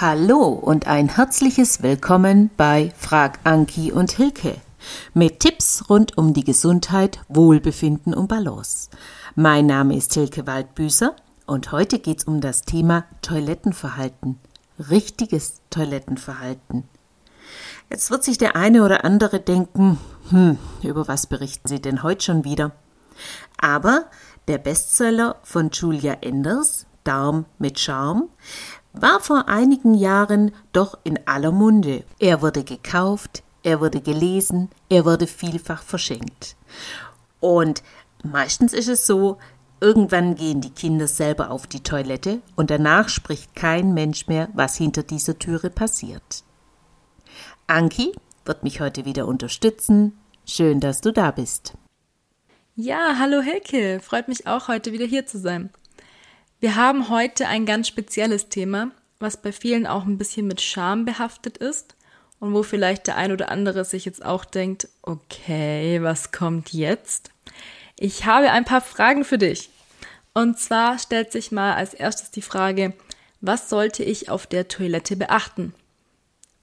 Hallo und ein herzliches Willkommen bei Frag Anki und Hilke mit Tipps rund um die Gesundheit, Wohlbefinden und Balance. Mein Name ist Hilke Waldbüßer und heute geht's um das Thema Toilettenverhalten. Richtiges Toilettenverhalten. Jetzt wird sich der eine oder andere denken, hm, über was berichten Sie denn heute schon wieder? Aber der Bestseller von Julia Enders, Darm mit Charme, war vor einigen Jahren doch in aller Munde. Er wurde gekauft, er wurde gelesen, er wurde vielfach verschenkt. Und meistens ist es so, irgendwann gehen die Kinder selber auf die Toilette und danach spricht kein Mensch mehr, was hinter dieser Türe passiert. Anki wird mich heute wieder unterstützen. Schön, dass du da bist. Ja, hallo Helke, freut mich auch heute wieder hier zu sein. Wir haben heute ein ganz spezielles Thema, was bei vielen auch ein bisschen mit Scham behaftet ist und wo vielleicht der ein oder andere sich jetzt auch denkt, okay, was kommt jetzt? Ich habe ein paar Fragen für dich. Und zwar stellt sich mal als erstes die Frage, was sollte ich auf der Toilette beachten?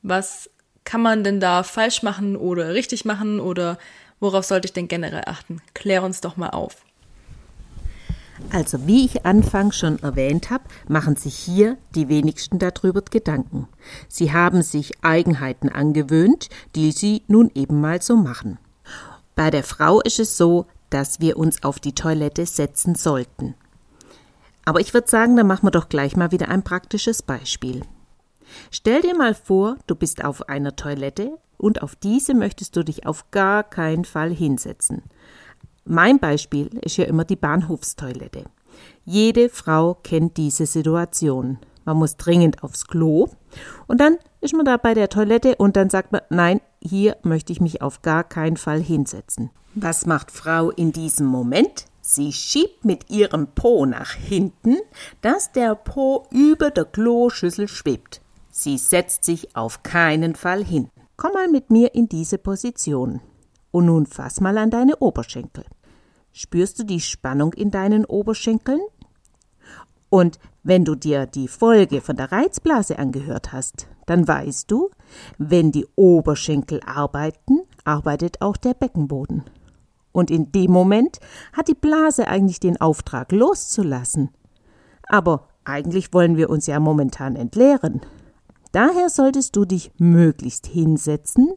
Was kann man denn da falsch machen oder richtig machen oder worauf sollte ich denn generell achten? Klär uns doch mal auf. Also wie ich anfangs schon erwähnt habe, machen sich hier die wenigsten darüber Gedanken. Sie haben sich Eigenheiten angewöhnt, die sie nun eben mal so machen. Bei der Frau ist es so, dass wir uns auf die Toilette setzen sollten. Aber ich würde sagen, da machen wir doch gleich mal wieder ein praktisches Beispiel. Stell dir mal vor, du bist auf einer Toilette und auf diese möchtest du dich auf gar keinen Fall hinsetzen. Mein Beispiel ist ja immer die Bahnhofstoilette. Jede Frau kennt diese Situation. Man muss dringend aufs Klo und dann ist man da bei der Toilette und dann sagt man, nein, hier möchte ich mich auf gar keinen Fall hinsetzen. Was macht Frau in diesem Moment? Sie schiebt mit ihrem Po nach hinten, dass der Po über der Kloschüssel schwebt. Sie setzt sich auf keinen Fall hin. Komm mal mit mir in diese Position. Und nun fass mal an deine Oberschenkel. Spürst du die Spannung in deinen Oberschenkeln? Und wenn du dir die Folge von der Reizblase angehört hast, dann weißt du, wenn die Oberschenkel arbeiten, arbeitet auch der Beckenboden. Und in dem Moment hat die Blase eigentlich den Auftrag loszulassen. Aber eigentlich wollen wir uns ja momentan entleeren. Daher solltest du dich möglichst hinsetzen,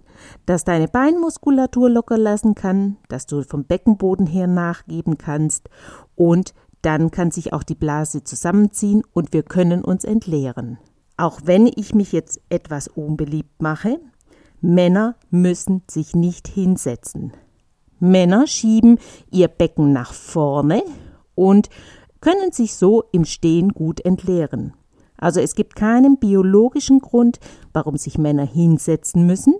dass deine Beinmuskulatur locker lassen kann, dass du vom Beckenboden her nachgeben kannst und dann kann sich auch die Blase zusammenziehen und wir können uns entleeren. Auch wenn ich mich jetzt etwas unbeliebt mache, Männer müssen sich nicht hinsetzen. Männer schieben ihr Becken nach vorne und können sich so im Stehen gut entleeren. Also es gibt keinen biologischen Grund, warum sich Männer hinsetzen müssen.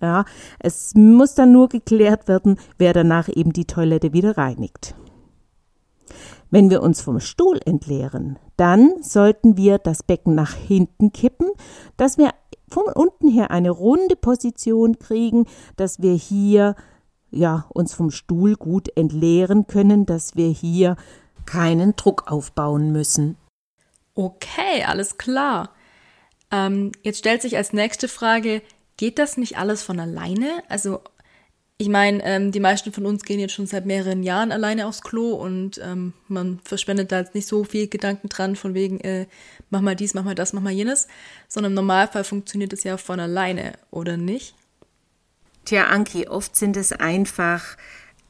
Ja, es muss dann nur geklärt werden, wer danach eben die Toilette wieder reinigt. Wenn wir uns vom Stuhl entleeren, dann sollten wir das Becken nach hinten kippen, dass wir von unten her eine runde Position kriegen, dass wir hier ja uns vom Stuhl gut entleeren können, dass wir hier keinen Druck aufbauen müssen. Okay, alles klar. Ähm, jetzt stellt sich als nächste Frage, geht das nicht alles von alleine? Also, ich meine, ähm, die meisten von uns gehen jetzt schon seit mehreren Jahren alleine aufs Klo und ähm, man verschwendet da jetzt nicht so viel Gedanken dran, von wegen, äh, mach mal dies, mach mal das, mach mal jenes, sondern im Normalfall funktioniert es ja von alleine, oder nicht? Tja, Anki, oft sind es einfach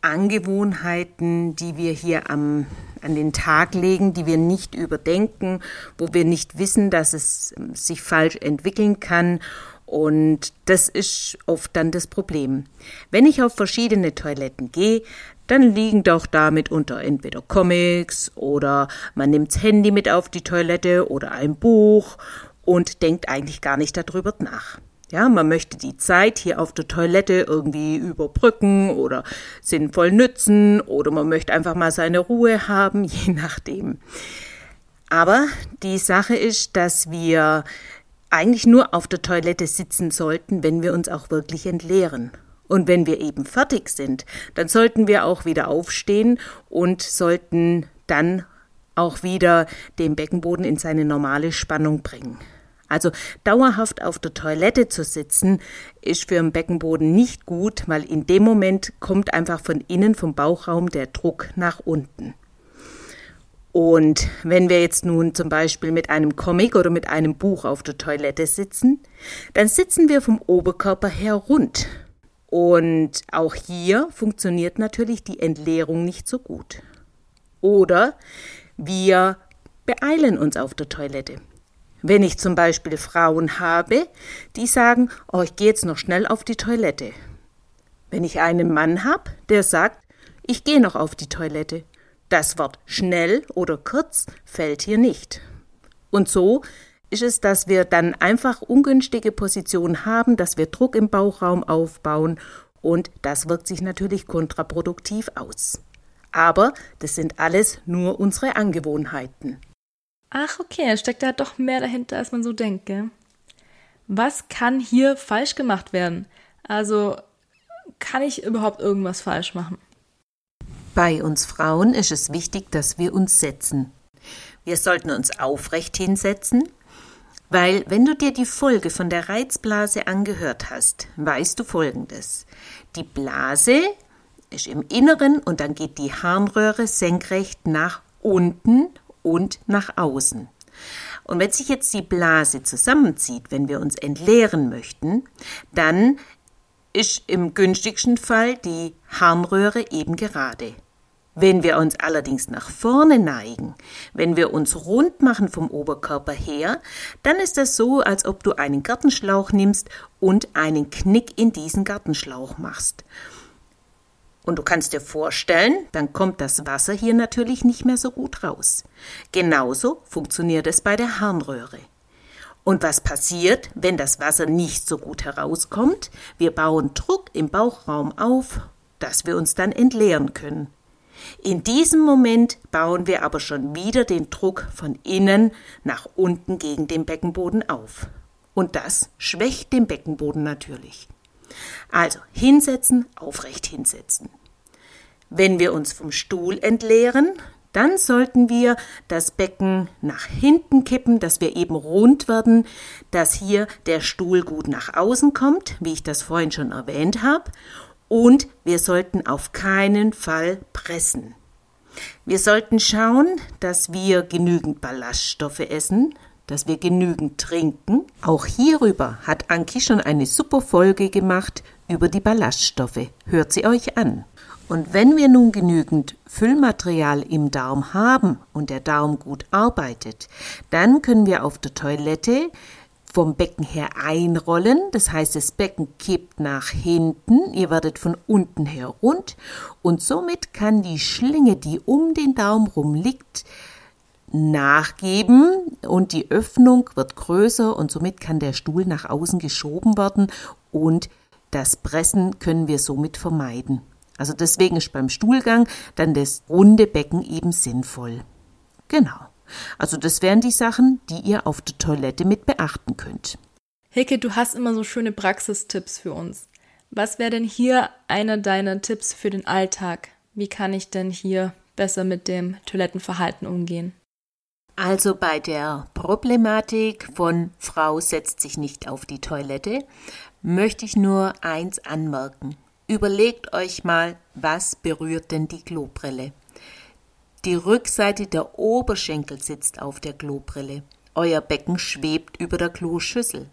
Angewohnheiten, die wir hier am, an den Tag legen, die wir nicht überdenken, wo wir nicht wissen, dass es sich falsch entwickeln kann. Und das ist oft dann das Problem. Wenn ich auf verschiedene Toiletten gehe, dann liegen doch damit unter entweder Comics oder man nimmt's Handy mit auf die Toilette oder ein Buch und denkt eigentlich gar nicht darüber nach. Ja, man möchte die Zeit hier auf der Toilette irgendwie überbrücken oder sinnvoll nützen oder man möchte einfach mal seine Ruhe haben, je nachdem. Aber die Sache ist, dass wir eigentlich nur auf der Toilette sitzen sollten, wenn wir uns auch wirklich entleeren. Und wenn wir eben fertig sind, dann sollten wir auch wieder aufstehen und sollten dann auch wieder den Beckenboden in seine normale Spannung bringen. Also dauerhaft auf der Toilette zu sitzen, ist für den Beckenboden nicht gut, weil in dem Moment kommt einfach von innen vom Bauchraum der Druck nach unten. Und wenn wir jetzt nun zum Beispiel mit einem Comic oder mit einem Buch auf der Toilette sitzen, dann sitzen wir vom Oberkörper her rund. Und auch hier funktioniert natürlich die Entleerung nicht so gut. Oder wir beeilen uns auf der Toilette. Wenn ich zum Beispiel Frauen habe, die sagen, oh, ich gehe jetzt noch schnell auf die Toilette. Wenn ich einen Mann habe, der sagt, ich gehe noch auf die Toilette. Das Wort schnell oder kurz fällt hier nicht. Und so ist es, dass wir dann einfach ungünstige Positionen haben, dass wir Druck im Bauchraum aufbauen und das wirkt sich natürlich kontraproduktiv aus. Aber das sind alles nur unsere Angewohnheiten. Ach, okay, steckt da doch mehr dahinter, als man so denkt, gell? Was kann hier falsch gemacht werden? Also, kann ich überhaupt irgendwas falsch machen? Bei uns Frauen ist es wichtig, dass wir uns setzen. Wir sollten uns aufrecht hinsetzen, weil wenn du dir die Folge von der Reizblase angehört hast, weißt du Folgendes. Die Blase ist im Inneren und dann geht die Harnröhre senkrecht nach unten und nach außen. Und wenn sich jetzt die Blase zusammenzieht, wenn wir uns entleeren möchten, dann ist im günstigsten Fall die Harnröhre eben gerade. Wenn wir uns allerdings nach vorne neigen, wenn wir uns rund machen vom Oberkörper her, dann ist das so, als ob du einen Gartenschlauch nimmst und einen Knick in diesen Gartenschlauch machst. Und du kannst dir vorstellen, dann kommt das Wasser hier natürlich nicht mehr so gut raus. Genauso funktioniert es bei der Harnröhre. Und was passiert, wenn das Wasser nicht so gut herauskommt? Wir bauen Druck im Bauchraum auf, dass wir uns dann entleeren können. In diesem Moment bauen wir aber schon wieder den Druck von innen nach unten gegen den Beckenboden auf. Und das schwächt den Beckenboden natürlich. Also hinsetzen, aufrecht hinsetzen. Wenn wir uns vom Stuhl entleeren, dann sollten wir das Becken nach hinten kippen, dass wir eben rund werden, dass hier der Stuhl gut nach außen kommt, wie ich das vorhin schon erwähnt habe, und wir sollten auf keinen Fall pressen. Wir sollten schauen, dass wir genügend Ballaststoffe essen, dass wir genügend trinken. Auch hierüber hat Anki schon eine super Folge gemacht über die Ballaststoffe. Hört sie euch an. Und wenn wir nun genügend Füllmaterial im Darm haben und der Darm gut arbeitet, dann können wir auf der Toilette vom Becken her einrollen. Das heißt, das Becken kippt nach hinten. Ihr werdet von unten her rund. Und somit kann die Schlinge, die um den Daumen rum liegt, nachgeben und die Öffnung wird größer und somit kann der Stuhl nach außen geschoben werden und das Pressen können wir somit vermeiden. Also deswegen ist beim Stuhlgang dann das runde Becken eben sinnvoll. Genau. Also das wären die Sachen, die ihr auf der Toilette mit beachten könnt. Hicke, du hast immer so schöne Praxistipps für uns. Was wäre denn hier einer deiner Tipps für den Alltag? Wie kann ich denn hier besser mit dem Toilettenverhalten umgehen? Also bei der Problematik von Frau setzt sich nicht auf die Toilette, möchte ich nur eins anmerken. Überlegt euch mal, was berührt denn die Klobrille? Die Rückseite der Oberschenkel sitzt auf der Klobrille. Euer Becken schwebt über der Kloschüssel.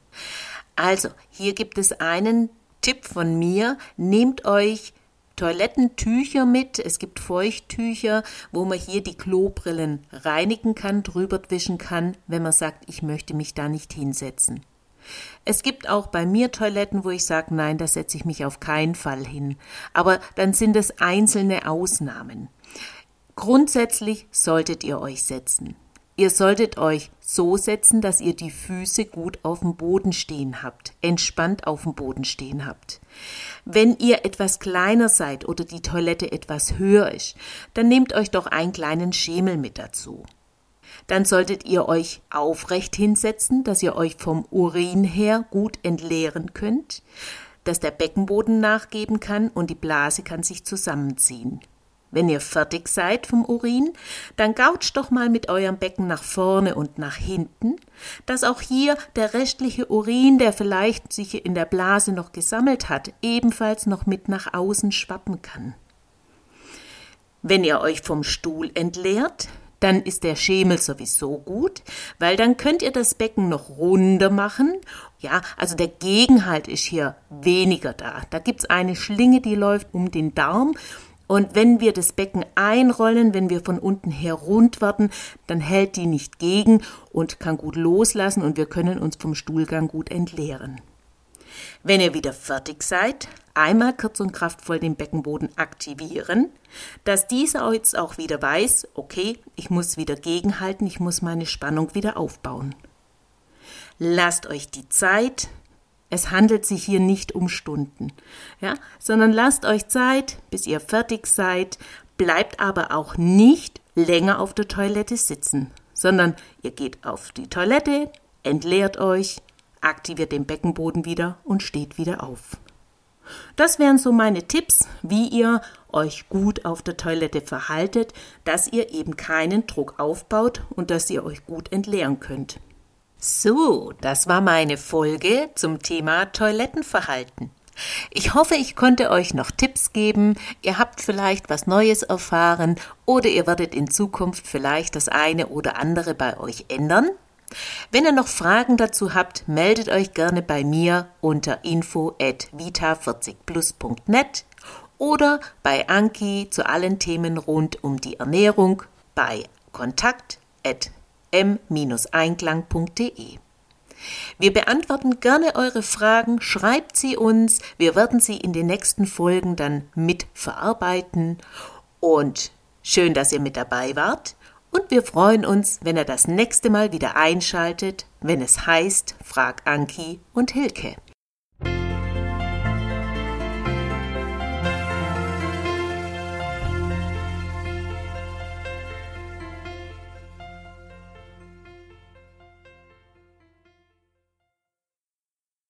Also, hier gibt es einen Tipp von mir. Nehmt euch Toilettentücher mit. Es gibt Feuchttücher, wo man hier die Klobrillen reinigen kann, drüber wischen kann, wenn man sagt, ich möchte mich da nicht hinsetzen. Es gibt auch bei mir Toiletten, wo ich sage, nein, da setze ich mich auf keinen Fall hin. Aber dann sind es einzelne Ausnahmen. Grundsätzlich solltet ihr euch setzen. Ihr solltet euch so setzen, dass ihr die Füße gut auf dem Boden stehen habt, entspannt auf dem Boden stehen habt. Wenn ihr etwas kleiner seid oder die Toilette etwas höher ist, dann nehmt euch doch einen kleinen Schemel mit dazu. Dann solltet ihr euch aufrecht hinsetzen, dass ihr euch vom Urin her gut entleeren könnt, dass der Beckenboden nachgeben kann und die Blase kann sich zusammenziehen. Wenn ihr fertig seid vom Urin, dann gautscht doch mal mit eurem Becken nach vorne und nach hinten, dass auch hier der restliche Urin, der vielleicht sich in der Blase noch gesammelt hat, ebenfalls noch mit nach außen schwappen kann. Wenn ihr euch vom Stuhl entleert, dann ist der Schemel sowieso gut, weil dann könnt ihr das Becken noch runder machen. Ja, also der Gegenhalt ist hier weniger da. Da gibt's eine Schlinge, die läuft um den Darm. Und wenn wir das Becken einrollen, wenn wir von unten her rund werden, dann hält die nicht gegen und kann gut loslassen und wir können uns vom Stuhlgang gut entleeren. Wenn ihr wieder fertig seid, einmal kurz und kraftvoll den Beckenboden aktivieren, dass dieser jetzt auch wieder weiß, okay, ich muss wieder gegenhalten, ich muss meine Spannung wieder aufbauen. Lasst euch die Zeit, es handelt sich hier nicht um Stunden, ja, sondern lasst euch Zeit, bis ihr fertig seid, bleibt aber auch nicht länger auf der Toilette sitzen, sondern ihr geht auf die Toilette, entleert euch, aktiviert den Beckenboden wieder und steht wieder auf. Das wären so meine Tipps, wie ihr euch gut auf der Toilette verhaltet, dass ihr eben keinen Druck aufbaut und dass ihr euch gut entleeren könnt. So, das war meine Folge zum Thema Toilettenverhalten. Ich hoffe, ich konnte euch noch Tipps geben. Ihr habt vielleicht was Neues erfahren oder ihr werdet in Zukunft vielleicht das eine oder andere bei euch ändern. Wenn ihr noch Fragen dazu habt, meldet euch gerne bei mir unter info at vita40plus.net oder bei Anki zu allen Themen rund um die Ernährung bei kontakt at m-einklang.de. Wir beantworten gerne eure Fragen, schreibt sie uns, wir werden sie in den nächsten Folgen dann mit verarbeiten und schön, dass ihr mit dabei wart. Und wir freuen uns, wenn er das nächste Mal wieder einschaltet, wenn es heißt Frag Anki und Hilke.